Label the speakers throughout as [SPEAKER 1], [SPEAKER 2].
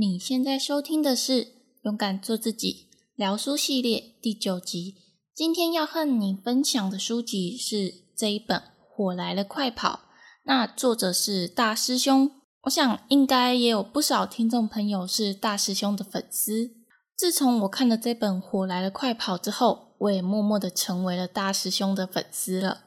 [SPEAKER 1] 你现在收听的是《勇敢做自己》聊书系列第九集。今天要和你分享的书籍是这一本《火来了，快跑》。那作者是大师兄，我想应该也有不少听众朋友是大师兄的粉丝。自从我看了这本《火来了，快跑》之后，我也默默的成为了大师兄的粉丝了。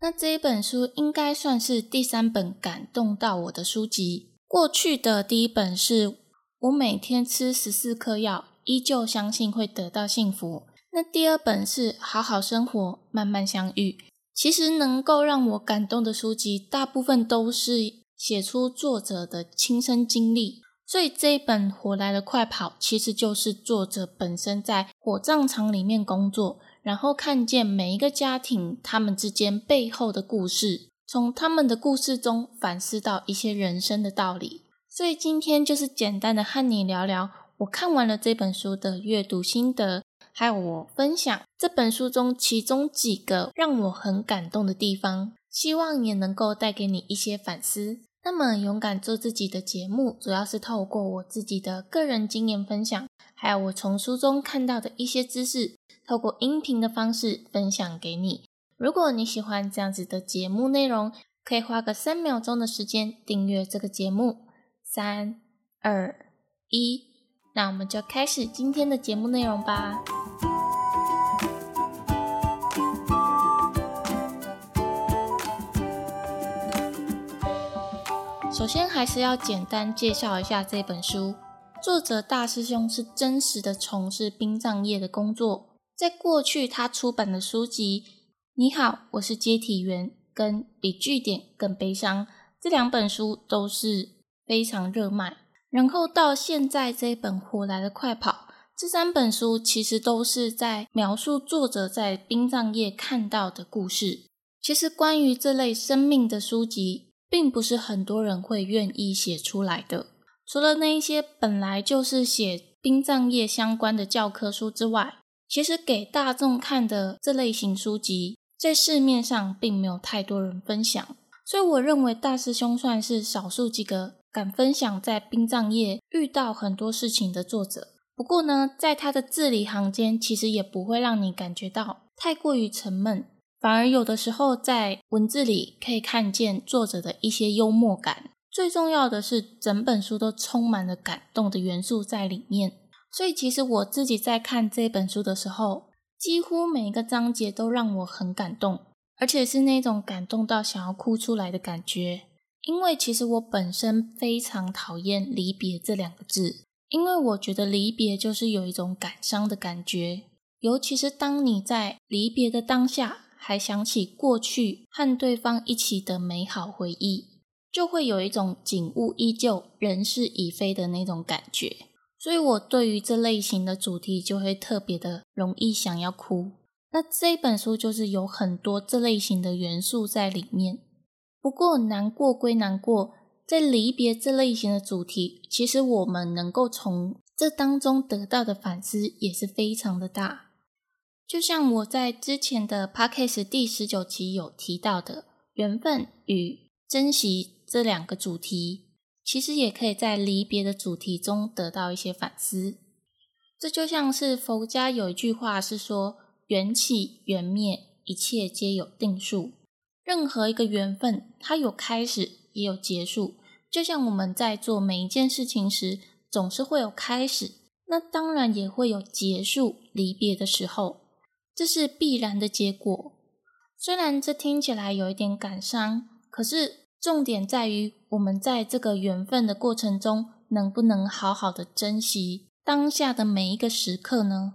[SPEAKER 1] 那这一本书应该算是第三本感动到我的书籍。过去的第一本是我每天吃十四颗药，依旧相信会得到幸福。那第二本是好好生活，慢慢相遇。其实能够让我感动的书籍，大部分都是写出作者的亲身经历。所以这一本《火来了，快跑》其实就是作者本身在火葬场里面工作。然后看见每一个家庭，他们之间背后的故事，从他们的故事中反思到一些人生的道理。所以今天就是简单的和你聊聊我看完了这本书的阅读心得，还有我分享这本书中其中几个让我很感动的地方，希望也能够带给你一些反思。那么，勇敢做自己的节目，主要是透过我自己的个人经验分享，还有我从书中看到的一些知识。透过音频的方式分享给你。如果你喜欢这样子的节目内容，可以花个三秒钟的时间订阅这个节目。三、二、一，那我们就开始今天的节目内容吧。首先，还是要简单介绍一下这本书。作者大师兄是真实的从事殡葬业的工作。在过去，他出版的书籍《你好，我是接体员》跟《比据点更悲伤》这两本书都是非常热卖。然后到现在这本《火来的快跑》，这三本书其实都是在描述作者在殡葬业看到的故事。其实关于这类生命的书籍，并不是很多人会愿意写出来的。除了那一些本来就是写殡葬业相关的教科书之外，其实给大众看的这类型书籍，在市面上并没有太多人分享，所以我认为大师兄算是少数几个敢分享在殡葬业遇到很多事情的作者。不过呢，在他的字里行间，其实也不会让你感觉到太过于沉闷，反而有的时候在文字里可以看见作者的一些幽默感。最重要的是，整本书都充满了感动的元素在里面。所以，其实我自己在看这本书的时候，几乎每一个章节都让我很感动，而且是那种感动到想要哭出来的感觉。因为其实我本身非常讨厌“离别”这两个字，因为我觉得离别就是有一种感伤的感觉，尤其是当你在离别的当下，还想起过去和对方一起的美好回忆，就会有一种景物依旧、人事已非的那种感觉。所以，我对于这类型的主题就会特别的容易想要哭。那这本书就是有很多这类型的元素在里面。不过，难过归难过，在离别这类型的主题，其实我们能够从这当中得到的反思也是非常的大。就像我在之前的 podcast 第十九集有提到的，缘分与珍惜这两个主题。其实也可以在离别的主题中得到一些反思。这就像是佛家有一句话是说：“缘起缘灭，一切皆有定数。”任何一个缘分，它有开始也有结束。就像我们在做每一件事情时，总是会有开始，那当然也会有结束、离别的时候，这是必然的结果。虽然这听起来有一点感伤，可是。重点在于我们在这个缘分的过程中，能不能好好的珍惜当下的每一个时刻呢？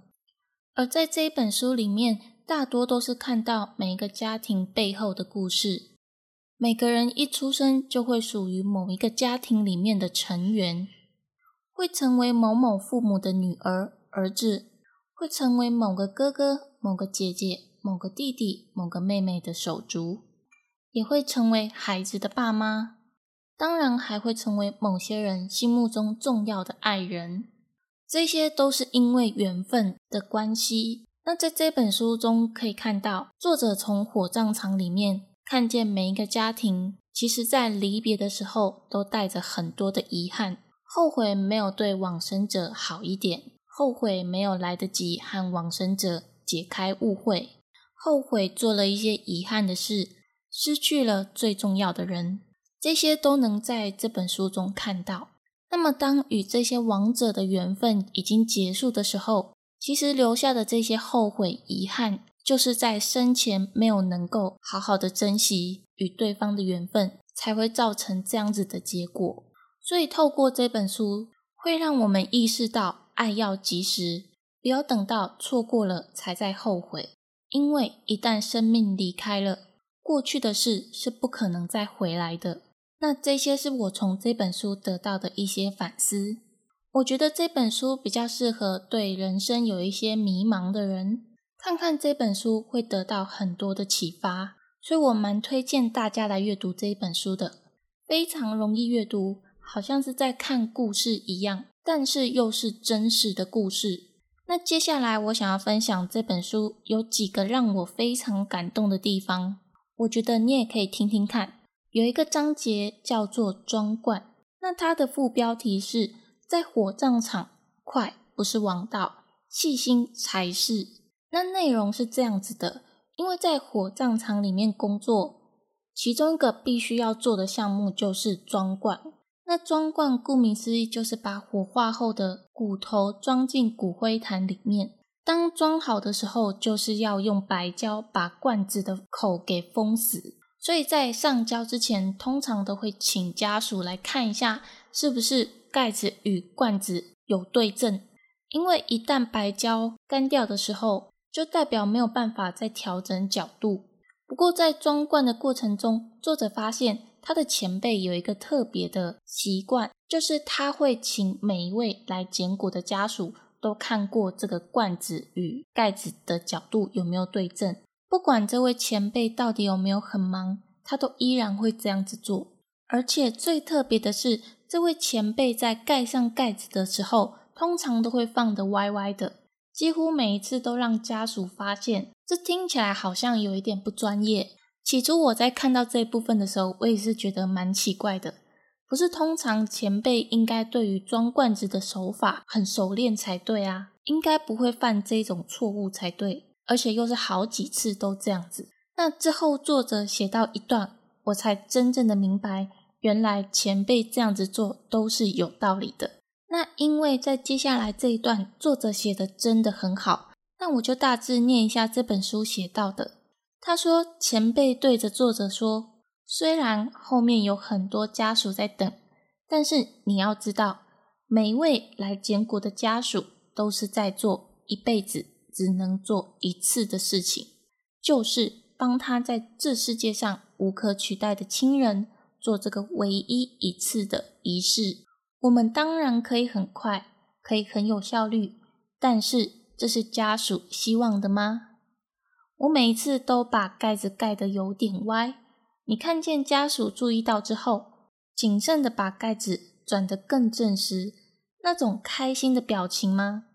[SPEAKER 1] 而在这一本书里面，大多都是看到每一个家庭背后的故事。每个人一出生就会属于某一个家庭里面的成员，会成为某某父母的女儿、儿子，会成为某个哥哥、某个姐姐、某个弟弟、某个妹妹的手足。也会成为孩子的爸妈，当然还会成为某些人心目中重要的爱人。这些都是因为缘分的关系。那在这本书中可以看到，作者从火葬场里面看见每一个家庭，其实在离别的时候都带着很多的遗憾，后悔没有对往生者好一点，后悔没有来得及和往生者解开误会，后悔做了一些遗憾的事，失去了最重要的人，这些都能在这本书中看到。那么，当与这些亡者的缘分已经结束的时候，其实留下的这些后悔、遗憾，就是在生前没有能够好好的珍惜与对方的缘分，才会造成这样子的结果。所以，透过这本书，会让我们意识到，爱要及时，不要等到错过了才在后悔。因为一旦生命离开了，过去的事是不可能再回来的。那这些是我从这本书得到的一些反思。我觉得这本书比较适合对人生有一些迷茫的人，看看这本书会得到很多的启发。所以我蛮推荐大家来阅读这一本书的，非常容易阅读，好像是在看故事一样，但是又是真实的故事。那接下来我想要分享这本书有几个让我非常感动的地方，我觉得你也可以听听看。有一个章节叫做“装罐”，那它的副标题是在火葬场，快不是王道，细心才是。那内容是这样子的：因为在火葬场里面工作，其中一个必须要做的项目就是装罐。那装罐顾名思义，就是把火化后的骨头装进骨灰坛里面。当装好的时候，就是要用白胶把罐子的口给封死。所以在上交之前，通常都会请家属来看一下，是不是盖子与罐子有对正。因为一旦白胶干掉的时候，就代表没有办法再调整角度。不过在装罐的过程中，作者发现他的前辈有一个特别的习惯，就是他会请每一位来捡骨的家属都看过这个罐子与盖子的角度有没有对正。不管这位前辈到底有没有很忙，他都依然会这样子做。而且最特别的是，这位前辈在盖上盖子的时候，通常都会放得歪歪的，几乎每一次都让家属发现。这听起来好像有一点不专业。起初我在看到这部分的时候，我也是觉得蛮奇怪的。不是通常前辈应该对于装罐子的手法很熟练才对啊，应该不会犯这种错误才对。而且又是好几次都这样子。那之后作者写到一段，我才真正的明白，原来前辈这样子做都是有道理的。那因为在接下来这一段，作者写的真的很好，那我就大致念一下这本书写到的。他说，前辈对着作者说：“虽然后面有很多家属在等，但是你要知道，每一位来捡骨的家属都是在做一辈子。”只能做一次的事情，就是帮他在这世界上无可取代的亲人做这个唯一一次的仪式。我们当然可以很快，可以很有效率，但是这是家属希望的吗？我每一次都把盖子盖得有点歪，你看见家属注意到之后，谨慎的把盖子转得更正时，那种开心的表情吗？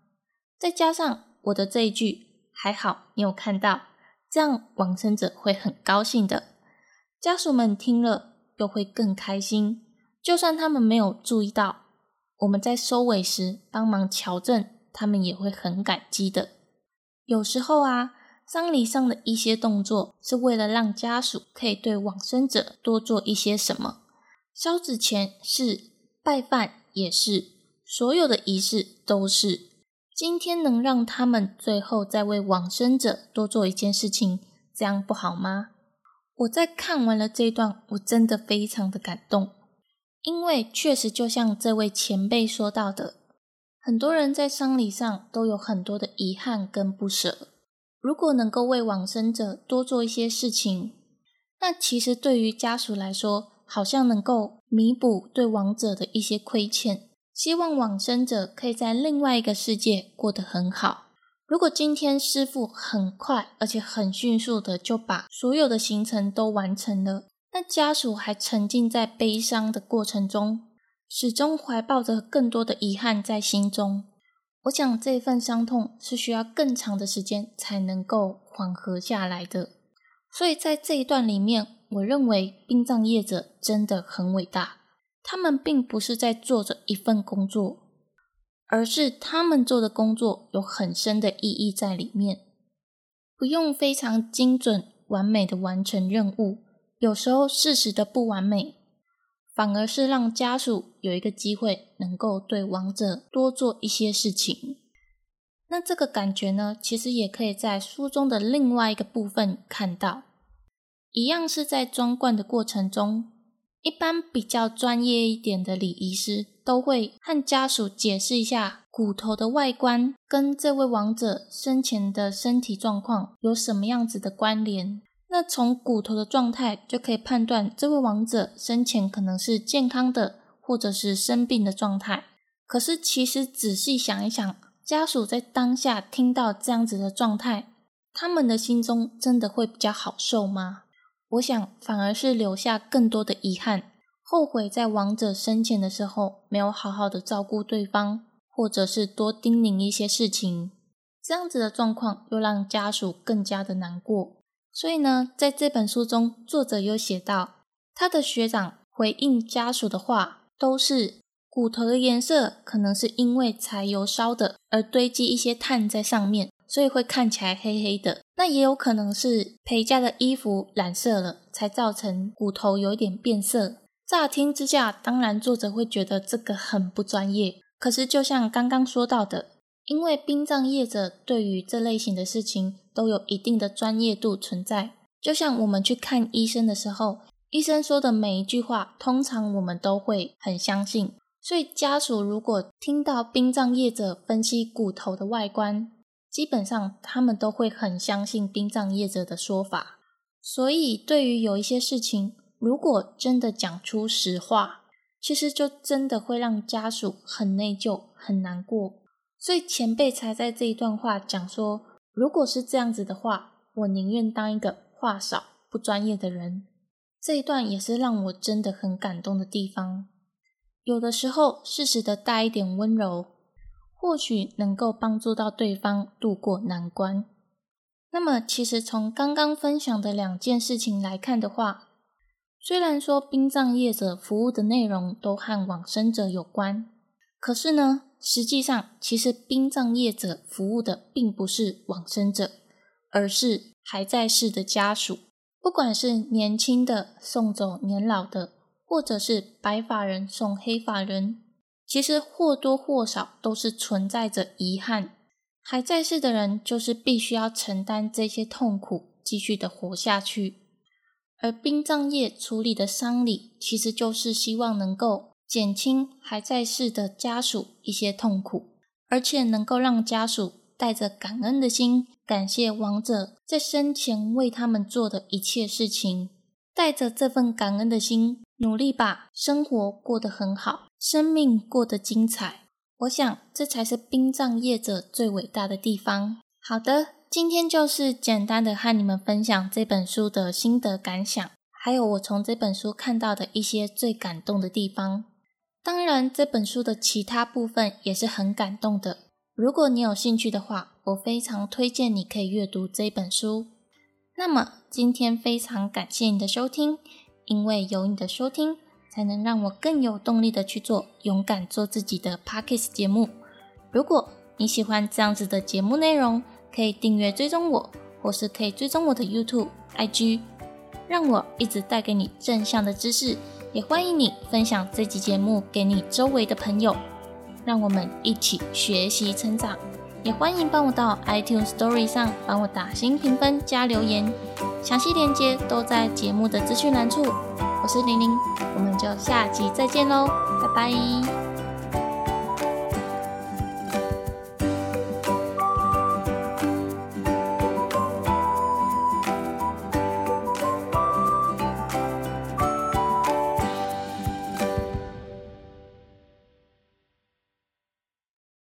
[SPEAKER 1] 再加上。我的这一句还好，你有看到，这样往生者会很高兴的，家属们听了又会更开心。就算他们没有注意到，我们在收尾时帮忙瞧正，他们也会很感激的。有时候啊，丧礼上的一些动作是为了让家属可以对往生者多做一些什么。烧纸钱是，拜饭也是，所有的仪式都是。今天能让他们最后再为往生者多做一件事情，这样不好吗？我在看完了这段，我真的非常的感动，因为确实就像这位前辈说到的，很多人在丧礼上都有很多的遗憾跟不舍。如果能够为往生者多做一些事情，那其实对于家属来说，好像能够弥补对亡者的一些亏欠。希望往生者可以在另外一个世界过得很好。如果今天师傅很快而且很迅速的就把所有的行程都完成了，那家属还沉浸在悲伤的过程中，始终怀抱着更多的遗憾在心中。我想这份伤痛是需要更长的时间才能够缓和下来的。所以在这一段里面，我认为殡葬业者真的很伟大。他们并不是在做着一份工作，而是他们做的工作有很深的意义在里面。不用非常精准、完美的完成任务，有时候事实的不完美，反而是让家属有一个机会，能够对亡者多做一些事情。那这个感觉呢，其实也可以在书中的另外一个部分看到，一样是在装罐的过程中。一般比较专业一点的礼仪师都会和家属解释一下骨头的外观跟这位亡者生前的身体状况有什么样子的关联。那从骨头的状态就可以判断这位亡者生前可能是健康的，或者是生病的状态。可是其实仔细想一想，家属在当下听到这样子的状态，他们的心中真的会比较好受吗？我想，反而是留下更多的遗憾，后悔在亡者生前的时候没有好好的照顾对方，或者是多叮咛一些事情，这样子的状况又让家属更加的难过。所以呢，在这本书中，作者有写到，他的学长回应家属的话，都是骨头的颜色可能是因为柴油烧的，而堆积一些碳在上面。所以会看起来黑黑的，那也有可能是陪嫁的衣服染色了，才造成骨头有一点变色。乍听之下，当然作者会觉得这个很不专业。可是就像刚刚说到的，因为殡葬业者对于这类型的事情都有一定的专业度存在，就像我们去看医生的时候，医生说的每一句话，通常我们都会很相信。所以家属如果听到殡葬业者分析骨头的外观，基本上，他们都会很相信殡葬业者的说法，所以对于有一些事情，如果真的讲出实话，其实就真的会让家属很内疚、很难过。所以前辈才在这一段话讲说，如果是这样子的话，我宁愿当一个话少、不专业的人。这一段也是让我真的很感动的地方。有的时候，适时的带一点温柔。或许能够帮助到对方渡过难关。那么，其实从刚刚分享的两件事情来看的话，虽然说殡葬业者服务的内容都和往生者有关，可是呢，实际上其实殡葬业者服务的并不是往生者，而是还在世的家属。不管是年轻的送走年老的，或者是白发人送黑发人。其实或多或少都是存在着遗憾，还在世的人就是必须要承担这些痛苦，继续的活下去。而殡葬业处理的丧礼，其实就是希望能够减轻还在世的家属一些痛苦，而且能够让家属带着感恩的心，感谢亡者在生前为他们做的一切事情，带着这份感恩的心，努力把生活过得很好。生命过得精彩，我想这才是殡葬业者最伟大的地方。好的，今天就是简单的和你们分享这本书的心得感想，还有我从这本书看到的一些最感动的地方。当然，这本书的其他部分也是很感动的。如果你有兴趣的话，我非常推荐你可以阅读这本书。那么，今天非常感谢你的收听，因为有你的收听。才能让我更有动力的去做勇敢做自己的 Pockets 节目。如果你喜欢这样子的节目内容，可以订阅追踪我，或是可以追踪我的 YouTube、IG，让我一直带给你正向的知识。也欢迎你分享这集节目给你周围的朋友，让我们一起学习成长。也欢迎帮我到 iTunes Story 上帮我打新评分加留言，详细链接都在节目的资讯栏处。我是玲玲，我们就下集再见喽，拜拜。